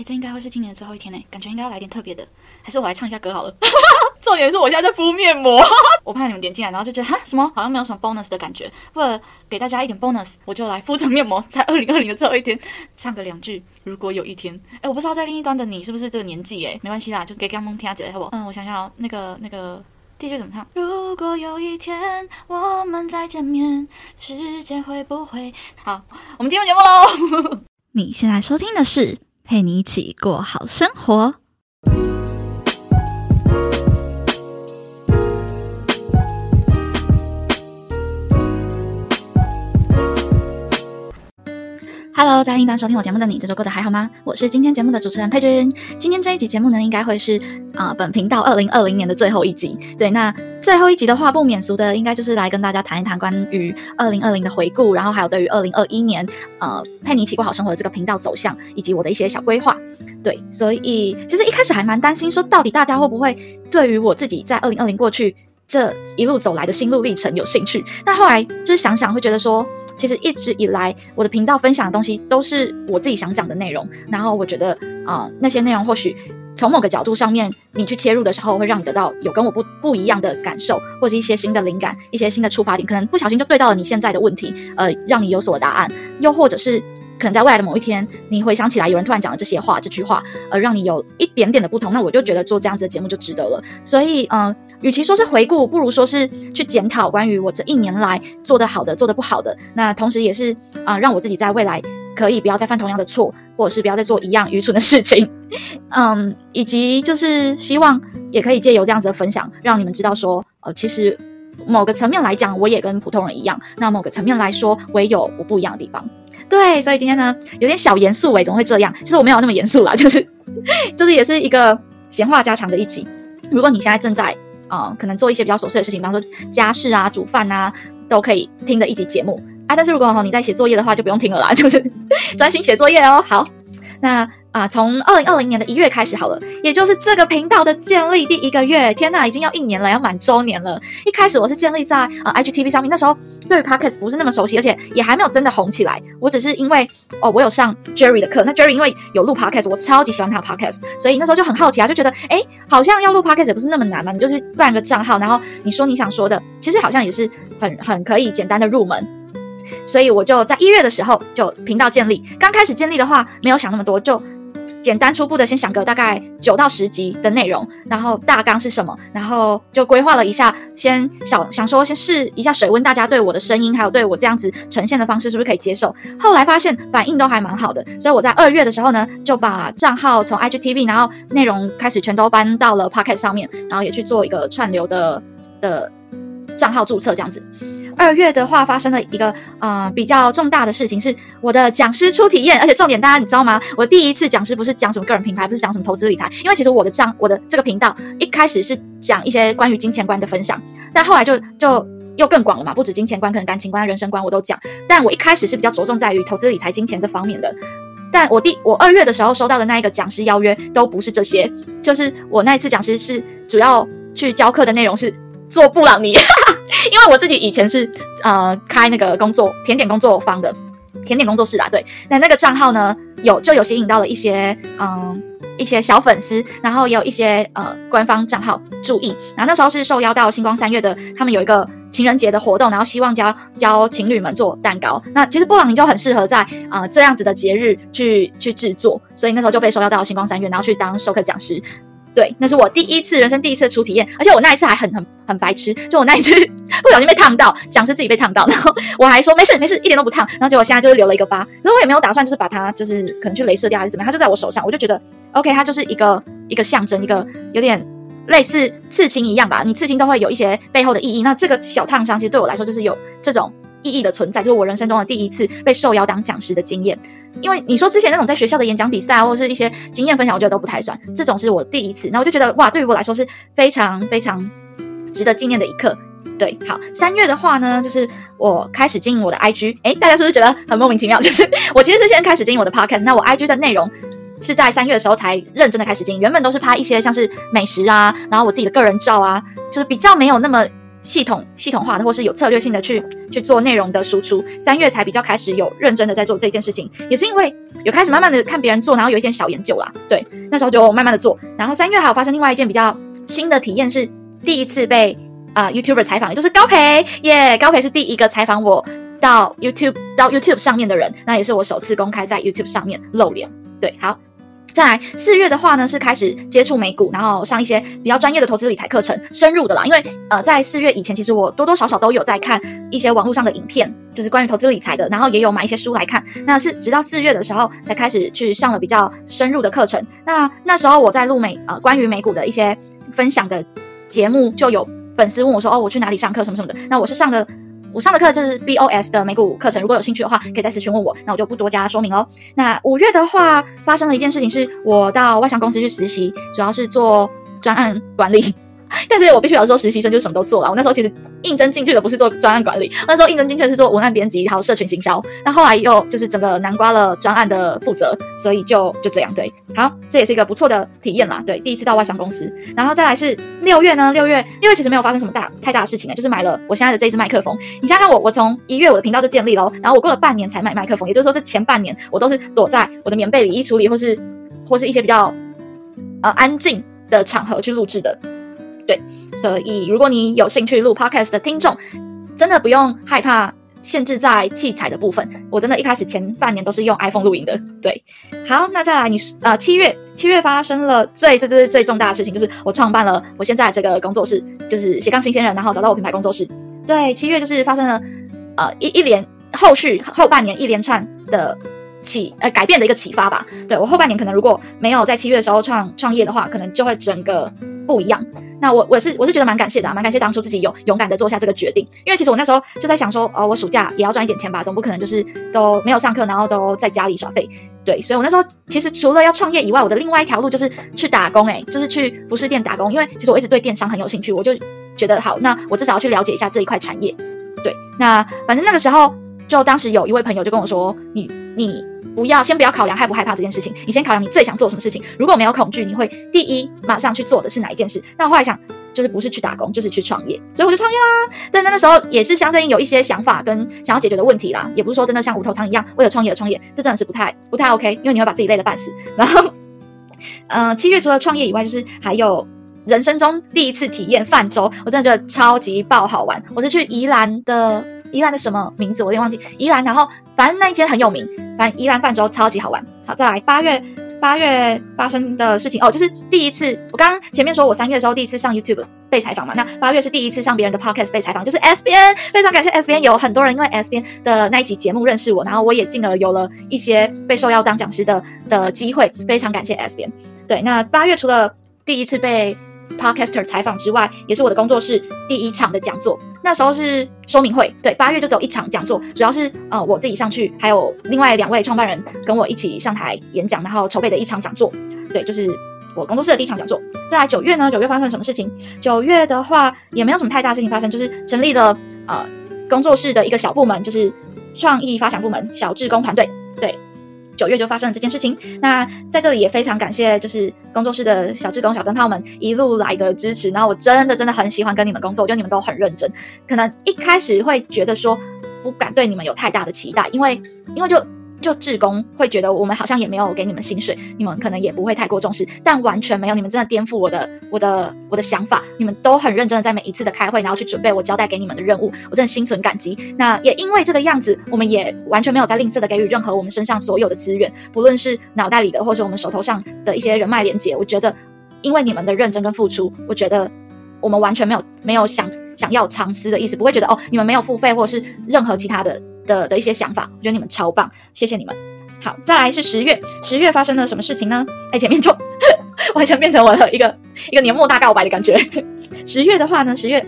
哎，这应该会是今年的最后一天呢，感觉应该要来点特别的，还是我来唱一下歌好了。重点是我现在在敷面膜，我怕你们点进来，然后就觉得哈什么好像没有什么 bonus 的感觉，为了给大家一点 bonus，我就来敷着面膜，在二零二零的最后一天唱个两句。如果有一天，哎，我不知道在另一端的你是不是这个年纪，哎，没关系啦，就是给刚刚听起来好不好？嗯，我想想，那个那个第一句怎么唱？如果有一天我们再见面，世界会不会？好，我们进入节目喽。你现在收听的是。陪你一起过好生活。Hello，在另一端收听我节目的你，这周过得还好吗？我是今天节目的主持人佩君。今天这一集节目呢，应该会是啊本频道二零二零年的最后一集。对，那最后一集的话，不免俗的，应该就是来跟大家谈一谈关于二零二零的回顾，然后还有对于二零二一年呃陪你一起过好生活的这个频道走向，以及我的一些小规划。对，所以其实一开始还蛮担心，说到底大家会不会对于我自己在二零二零过去这一路走来的心路历程有兴趣？但后来就是想想，会觉得说。其实一直以来，我的频道分享的东西都是我自己想讲的内容。然后我觉得，啊，那些内容或许从某个角度上面，你去切入的时候，会让你得到有跟我不不一样的感受，或者一些新的灵感，一些新的出发点，可能不小心就对到了你现在的问题，呃，让你有所答案。又或者是。可能在未来的某一天，你回想起来有人突然讲了这些话，这句话，呃，让你有一点点的不同，那我就觉得做这样子的节目就值得了。所以，嗯，与其说是回顾，不如说是去检讨关于我这一年来做的好的、做的不好的。那同时也是啊，让我自己在未来可以不要再犯同样的错，或者是不要再做一样愚蠢的事情。嗯，以及就是希望也可以借由这样子的分享，让你们知道说，呃，其实某个层面来讲，我也跟普通人一样；那某个层面来说，我也有我不一样的地方。对，所以今天呢有点小严肃诶，怎么会这样？其实我没有那么严肃啦，就是 就是也是一个闲话家常的一集。如果你现在正在啊，可能做一些比较琐碎的事情，比方说家事啊、煮饭啊，都可以听的一集节目啊。但是如果你在写作业的话，就不用听了啦，就是 专心写作业哦。好，那。啊，从二零二零年的一月开始好了，也就是这个频道的建立第一个月，天呐，已经要一年了，要满周年了。一开始我是建立在呃 IGTV 上面，那时候对于 Podcast 不是那么熟悉，而且也还没有真的红起来。我只是因为哦，我有上 Jerry 的课，那 Jerry 因为有录 Podcast，我超级喜欢他 Podcast，所以那时候就很好奇啊，就觉得哎，好像要录 Podcast 也不是那么难嘛，你就是办个账号，然后你说你想说的，其实好像也是很很可以简单的入门。所以我就在一月的时候就频道建立，刚开始建立的话没有想那么多，就。简单初步的先想个大概九到十集的内容，然后大纲是什么，然后就规划了一下，先想想说先试一下水温，大家对我的声音还有对我这样子呈现的方式是不是可以接受？后来发现反应都还蛮好的，所以我在二月的时候呢，就把账号从 IGTV，然后内容开始全都搬到了 Pocket 上面，然后也去做一个串流的的账号注册这样子。二月的话，发生了一个呃比较重大的事情，是我的讲师出体验，而且重点大家你知道吗？我第一次讲师不是讲什么个人品牌，不是讲什么投资理财，因为其实我的账我的这个频道一开始是讲一些关于金钱观的分享，但后来就就又更广了嘛，不止金钱观，可能感情观、人生观我都讲。但我一开始是比较着重在于投资理财、金钱这方面的，但我第我二月的时候收到的那一个讲师邀约都不是这些，就是我那一次讲师是主要去教课的内容是做布朗尼。因为我自己以前是呃开那个工作甜点工作坊的甜点工作室啦，对，那那个账号呢有就有吸引到了一些嗯一些小粉丝，然后也有一些呃官方账号注意，然后那时候是受邀到星光三月的，他们有一个情人节的活动，然后希望教教情侣们做蛋糕，那其实布朗尼就很适合在啊这样子的节日去去制作，所以那时候就被受邀到星光三月，然后去当授课讲师。对，那是我第一次人生第一次初体验，而且我那一次还很很很白痴，就我那一次 不小心被烫到，讲是自己被烫到，然后我还说没事没事，一点都不烫，然后结果现在就是留了一个疤，可是我也没有打算就是把它就是可能去镭射掉还是怎么样，它就在我手上，我就觉得 OK，它就是一个一个象征，一个有点类似刺青一样吧，你刺青都会有一些背后的意义，那这个小烫伤其实对我来说就是有这种意义的存在，就是我人生中的第一次被受邀当讲师的经验。因为你说之前那种在学校的演讲比赛啊或者是一些经验分享，我觉得都不太算。这种是我第一次，那我就觉得哇，对于我来说是非常非常值得纪念的一刻。对，好，三月的话呢，就是我开始经营我的 IG，诶，大家是不是觉得很莫名其妙？就是我其实是先开始经营我的 Podcast，那我 IG 的内容是在三月的时候才认真的开始经营，原本都是拍一些像是美食啊，然后我自己的个人照啊，就是比较没有那么系统系统化的，或是有策略性的去去做内容的输出。三月才比较开始有认真的在做这件事情，也是因为有开始慢慢的看别人做，然后有一些小研究啦。对，那时候就慢慢的做。然后三月还有发生另外一件比较新的体验，是第一次被啊 YouTuber 采访，也就是高培耶，高培是第一个采访我到 YouTube 到 YouTube 上面的人，那也是我首次公开在 YouTube 上面露脸。对，好。再来四月的话呢，是开始接触美股，然后上一些比较专业的投资理财课程，深入的啦。因为呃，在四月以前，其实我多多少少都有在看一些网络上的影片，就是关于投资理财的，然后也有买一些书来看。那是直到四月的时候，才开始去上了比较深入的课程。那那时候我在录美呃关于美股的一些分享的节目，就有粉丝问我说：“哦，我去哪里上课什么什么的？”那我是上的。我上的课就是 BOS 的美股课程，如果有兴趣的话，可以再次询问我，那我就不多加说明哦。那五月的话，发生了一件事情，是我到外商公司去实习，主要是做专案管理。但是我必须要说，实习生就什么都做了。我那时候其实应征进去的不是做专案管理，那时候应征进去的是做文案编辑，还有社群行销。那后来又就是整个南瓜了专案的负责，所以就就这样对。好，这也是一个不错的体验啦。对，第一次到外商公司，然后再来是六月呢，六月六月其实没有发生什么大太大的事情啊，就是买了我现在的这一支麦克风。你想想看，我我从一月我的频道就建立了，然后我过了半年才买麦克风，也就是说这前半年我都是躲在我的棉被里、衣橱里，或是或是一些比较呃安静的场合去录制的。对，所以如果你有兴趣录 podcast 的听众，真的不用害怕限制在器材的部分。我真的一开始前半年都是用 iPhone 录音的。对，好，那再来，你呃七月七月发生了最这这是最重大的事情，就是我创办了我现在这个工作室，就是斜杠新鲜人，然后找到我品牌工作室。对，七月就是发生了呃一一连后续后半年一连串的启呃改变的一个启发吧。对我后半年可能如果没有在七月的时候创创业的话，可能就会整个不一样。那我我是我是觉得蛮感谢的，蛮感谢当初自己有勇敢的做下这个决定，因为其实我那时候就在想说，哦，我暑假也要赚一点钱吧，总不可能就是都没有上课，然后都在家里耍废，对，所以我那时候其实除了要创业以外，我的另外一条路就是去打工，诶，就是去服饰店打工，因为其实我一直对电商很有兴趣，我就觉得好，那我至少要去了解一下这一块产业，对，那反正那个时候就当时有一位朋友就跟我说，你你。不要先不要考量害不害怕这件事情，你先考量你最想做什么事情。如果没有恐惧，你会第一马上去做的是哪一件事？那我后来想，就是不是去打工，就是去创业，所以我就创业啦。但那那时候也是相对应有一些想法跟想要解决的问题啦，也不是说真的像无头苍一样为了创业而创业，这真的是不太不太 OK，因为你会把自己累得半死。然后，嗯，七月除了创业以外，就是还有人生中第一次体验泛舟，我真的觉得超级爆好玩。我是去宜兰的。宜兰的什么名字我有点忘记。宜兰，然后反正那一间很有名，反正宜兰泛舟超级好玩。好，再来八月八月发生的事情哦，就是第一次，我刚刚前面说我三月的时候第一次上 YouTube 被采访嘛，那八月是第一次上别人的 Podcast 被采访，就是 S 边，非常感谢 S 边，有很多人因为 S 边的那一集节目认识我，然后我也进而有了一些被受邀当讲师的的机会，非常感谢 S 边。对，那八月除了第一次被 Podcaster 采访之外，也是我的工作室第一场的讲座。那时候是说明会，对，八月就只有一场讲座，主要是呃我自己上去，还有另外两位创办人跟我一起上台演讲，然后筹备的一场讲座，对，就是我工作室的第一场讲座。在九月呢，九月发生了什么事情？九月的话也没有什么太大事情发生，就是成立了呃工作室的一个小部门，就是创意发想部门小志工团队，九月就发生了这件事情，那在这里也非常感谢，就是工作室的小志工、小灯泡们一路来的支持。然后我真的真的很喜欢跟你们工作，我觉得你们都很认真。可能一开始会觉得说不敢对你们有太大的期待，因为因为就。就志工会觉得我们好像也没有给你们薪水，你们可能也不会太过重视，但完全没有，你们真的颠覆我的我的我的想法，你们都很认真的在每一次的开会，然后去准备我交代给你们的任务，我真的心存感激。那也因为这个样子，我们也完全没有在吝啬的给予任何我们身上所有的资源，不论是脑袋里的，或是我们手头上的一些人脉连接。我觉得，因为你们的认真跟付出，我觉得我们完全没有没有想想要藏私的意思，不会觉得哦，你们没有付费或者是任何其他的。的的一些想法，我觉得你们超棒，谢谢你们。好，再来是十月，十月发生了什么事情呢？哎，前面就 完全变成我的一个一个年末大告白的感觉。十月的话呢，十月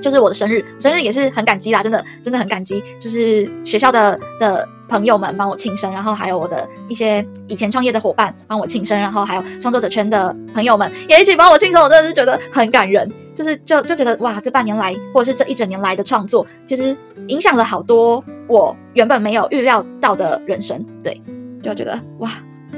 就是我的生日，生日也是很感激啦，真的真的很感激，就是学校的的朋友们帮我庆生，然后还有我的一些以前创业的伙伴帮我庆生，然后还有创作者圈的朋友们也一起帮我庆生，我真的是觉得很感人。就是就就觉得哇，这半年来或者是这一整年来的创作，其实影响了好多我原本没有预料到的人生。对，就觉得哇，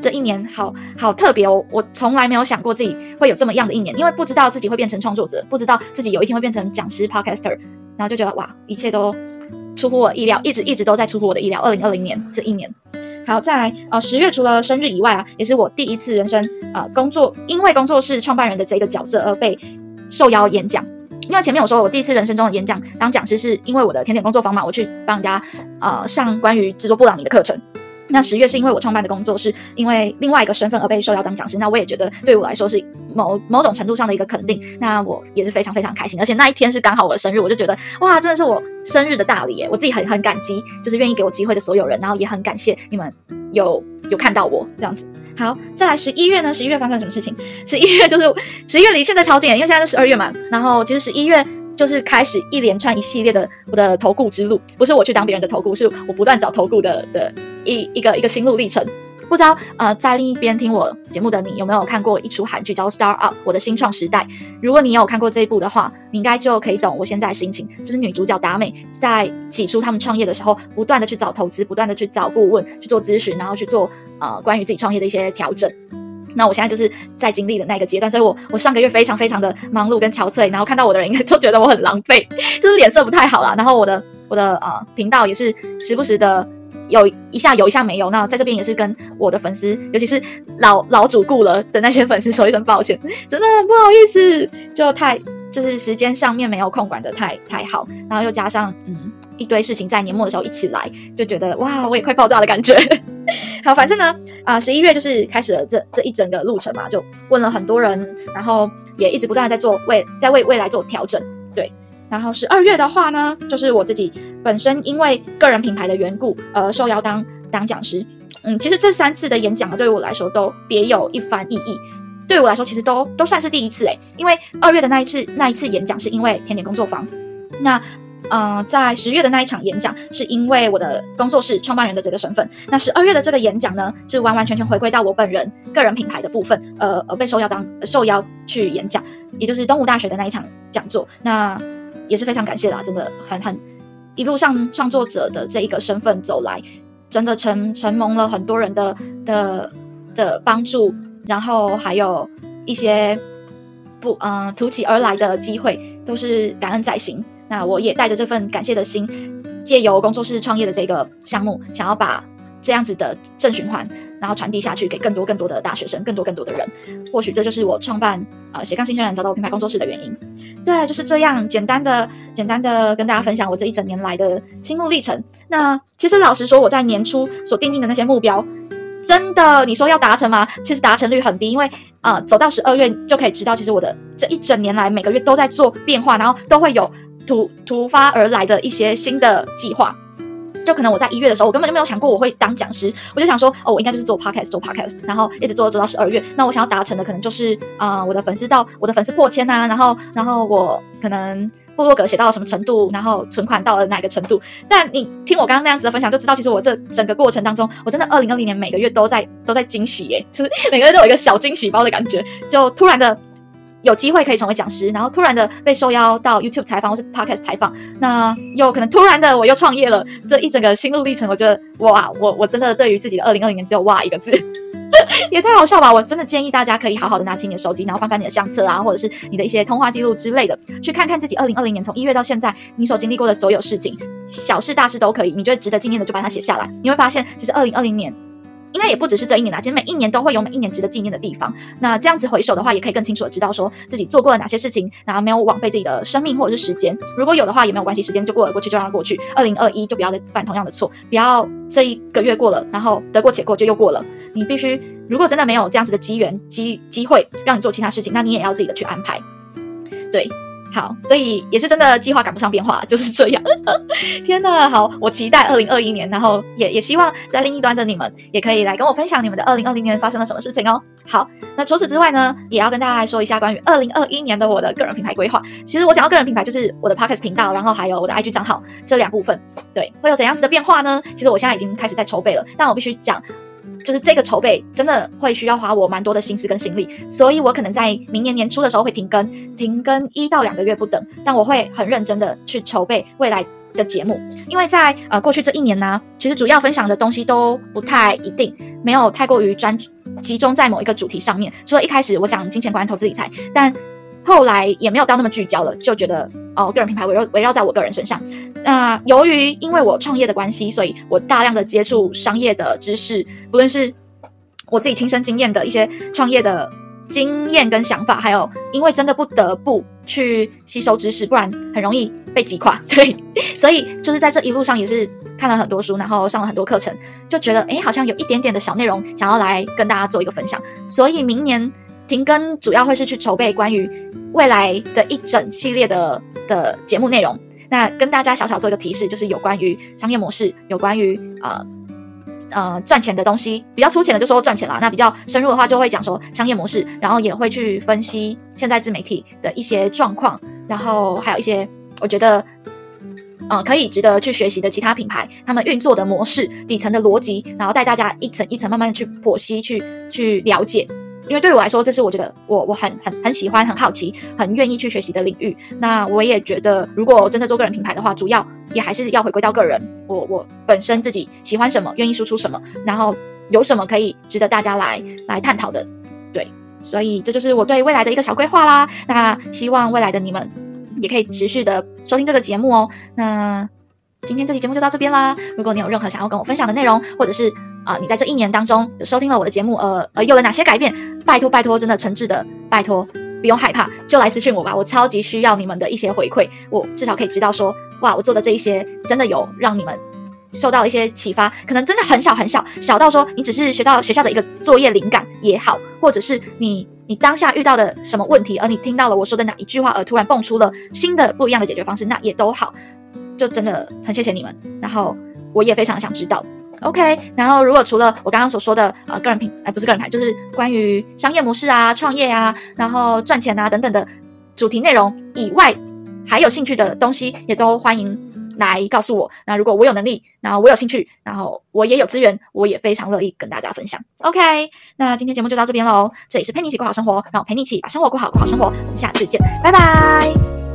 这一年好好特别哦，我从来没有想过自己会有这么样的一年，因为不知道自己会变成创作者，不知道自己有一天会变成讲师 podcaster，然后就觉得哇，一切都出乎我意料，一直一直都在出乎我的意料。二零二零年这一年，好，再来呃十月除了生日以外啊，也是我第一次人生呃工作，因为工作室创办人的这个角色而被受邀演讲。因为前面我说我第一次人生中的演讲当讲师，是因为我的甜点工作坊嘛，我去帮人家呃上关于制作布朗尼的课程。那十月是因为我创办的工作室，因为另外一个身份而被受邀当讲师。那我也觉得对我来说是某某种程度上的一个肯定。那我也是非常非常开心，而且那一天是刚好我的生日，我就觉得哇，真的是我生日的大礼耶！我自己很很感激，就是愿意给我机会的所有人，然后也很感谢你们有有看到我这样子。好，再来十一月呢？十一月发生什么事情？十一月就是十一月离现在超近，因为现在是十二月嘛。然后其实十一月。就是开始一连串一系列的我的投顾之路，不是我去当别人的投顾，是我不断找投顾的的一一个一个心路历程。不知道呃，在另一边听我节目的你有没有看过一出韩剧叫《Star Up》我的新创时代？如果你有看过这一部的话，你应该就可以懂我现在心情。就是女主角达美在起初他们创业的时候，不断的去找投资，不断的去找顾问去做咨询，然后去做呃关于自己创业的一些调整。那我现在就是在经历的那个阶段，所以我我上个月非常非常的忙碌跟憔悴，然后看到我的人应该都觉得我很狼狈，就是脸色不太好啦。然后我的我的呃频道也是时不时的有一下有一下没有。那在这边也是跟我的粉丝，尤其是老老主顾了的那些粉丝说一声抱歉，真的很不好意思，就太就是时间上面没有控管的太太好，然后又加上嗯一堆事情在年末的时候一起来，就觉得哇我也快爆炸的感觉。好，反正呢，啊，十一月就是开始了这这一整个路程嘛，就问了很多人，然后也一直不断的在做未在为未来做调整，对。然后十二月的话呢，就是我自己本身因为个人品牌的缘故，呃，受邀当当讲师。嗯，其实这三次的演讲对于我来说都别有一番意义，对我来说其实都都算是第一次诶，因为二月的那一次那一次演讲是因为甜点工作坊，那。嗯，在十月的那一场演讲，是因为我的工作室创办人的这个身份。那十二月的这个演讲呢，是完完全全回归到我本人个人品牌的部分，呃，而被受邀当受邀去演讲，也就是东吴大学的那一场讲座。那也是非常感谢啦，真的很很一路上创作者的这一个身份走来，真的承承蒙了很多人的的的帮助，然后还有一些不嗯突起而来的机会，都是感恩在心。那我也带着这份感谢的心，借由工作室创业的这个项目，想要把这样子的正循环，然后传递下去给更多更多的大学生，更多更多的人。或许这就是我创办呃斜杠新鲜人找到我品牌工作室的原因。对，就是这样简单的简单的跟大家分享我这一整年来的心路历程。那其实老实说，我在年初所定定的那些目标，真的你说要达成吗？其实达成率很低，因为啊，走到十二月就可以知道，其实我的这一整年来每个月都在做变化，然后都会有。突突发而来的一些新的计划，就可能我在一月的时候，我根本就没有想过我会当讲师，我就想说，哦，我应该就是做 podcast，做 podcast，然后一直做做到十二月。那我想要达成的可能就是，啊，我的粉丝到我的粉丝破千呐，然后，然后我可能部落格写到什么程度，然后存款到了哪个程度。但你听我刚刚那样子的分享，就知道其实我这整个过程当中，我真的二零二零年每个月都在都在惊喜耶，就是每个月都有一个小惊喜包的感觉，就突然的。有机会可以成为讲师，然后突然的被受邀到 YouTube 采访或是 Podcast 采访，那又可能突然的我又创业了，这一整个心路历程，我觉得哇，我我真的对于自己的二零二零年只有哇一个字，也太好笑吧！我真的建议大家可以好好的拿起你的手机，然后翻翻你的相册啊，或者是你的一些通话记录之类的，去看看自己二零二零年从一月到现在你所经历过的所有事情，小事大事都可以，你觉得值得纪念的就把它写下来，你会发现其实二零二零年。应该也不只是这一年啦，其实每一年都会有每一年值得纪念的地方。那这样子回首的话，也可以更清楚的知道说自己做过了哪些事情，然后没有枉费自己的生命或者是时间。如果有的话，也没有关系，时间就过了过去，就让它过去。二零二一就不要再犯同样的错，不要这一个月过了，然后得过且过就又过了。你必须，如果真的没有这样子的机缘机机会让你做其他事情，那你也要自己的去安排。对。好，所以也是真的计划赶不上变化，就是这样。天呐，好，我期待二零二一年，然后也也希望在另一端的你们也可以来跟我分享你们的二零二零年发生了什么事情哦。好，那除此之外呢，也要跟大家来说一下关于二零二一年的我的个人品牌规划。其实我想要个人品牌就是我的 podcast 频道，然后还有我的 IG 账号这两部分。对，会有怎样子的变化呢？其实我现在已经开始在筹备了，但我必须讲。就是这个筹备真的会需要花我蛮多的心思跟心力，所以我可能在明年年初的时候会停更，停更一到两个月不等。但我会很认真的去筹备未来的节目，因为在呃过去这一年呢，其实主要分享的东西都不太一定，没有太过于专集中在某一个主题上面。除了一开始我讲金钱观、投资理财，但后来也没有到那么聚焦了，就觉得哦，个人品牌围绕围绕在我个人身上。那由于因为我创业的关系，所以我大量的接触商业的知识，不论是我自己亲身经验的一些创业的经验跟想法，还有因为真的不得不去吸收知识，不然很容易被击垮。对，所以就是在这一路上也是看了很多书，然后上了很多课程，就觉得诶，好像有一点点的小内容想要来跟大家做一个分享。所以明年停更主要会是去筹备关于未来的一整系列的的节目内容。那跟大家小小做一个提示，就是有关于商业模式，有关于呃呃赚钱的东西，比较粗浅的就说赚钱啦。那比较深入的话，就会讲说商业模式，然后也会去分析现在自媒体的一些状况，然后还有一些我觉得呃可以值得去学习的其他品牌他们运作的模式、底层的逻辑，然后带大家一层一层慢慢的去剖析、去去了解。因为对我来说，这是我觉得我我很很很喜欢、很好奇、很愿意去学习的领域。那我也觉得，如果真的做个人品牌的话，主要也还是要回归到个人。我我本身自己喜欢什么，愿意输出什么，然后有什么可以值得大家来来探讨的。对，所以这就是我对未来的一个小规划啦。那希望未来的你们也可以持续的收听这个节目哦。那今天这期节目就到这边啦。如果你有任何想要跟我分享的内容，或者是啊，你在这一年当中有收听了我的节目，呃呃，有了哪些改变？拜托拜托，真的诚挚的拜托，不用害怕，就来私讯我吧，我超级需要你们的一些回馈，我至少可以知道说，哇，我做的这一些真的有让你们受到一些启发，可能真的很小很小，小到说你只是学到学校的一个作业灵感也好，或者是你你当下遇到的什么问题，而你听到了我说的哪一句话，而突然蹦出了新的不一样的解决方式，那也都好，就真的很谢谢你们，然后我也非常想知道。OK，然后如果除了我刚刚所说的呃个人品，哎不是个人牌，就是关于商业模式啊、创业啊，然后赚钱啊等等的主题内容以外，还有兴趣的东西，也都欢迎来告诉我。那如果我有能力，然后我有兴趣，然后我也有资源，我也非常乐意跟大家分享。OK，那今天节目就到这边喽。这里是陪你一起过好生活，让我陪你一起把生活过好，过好生活。我们下次见，拜拜。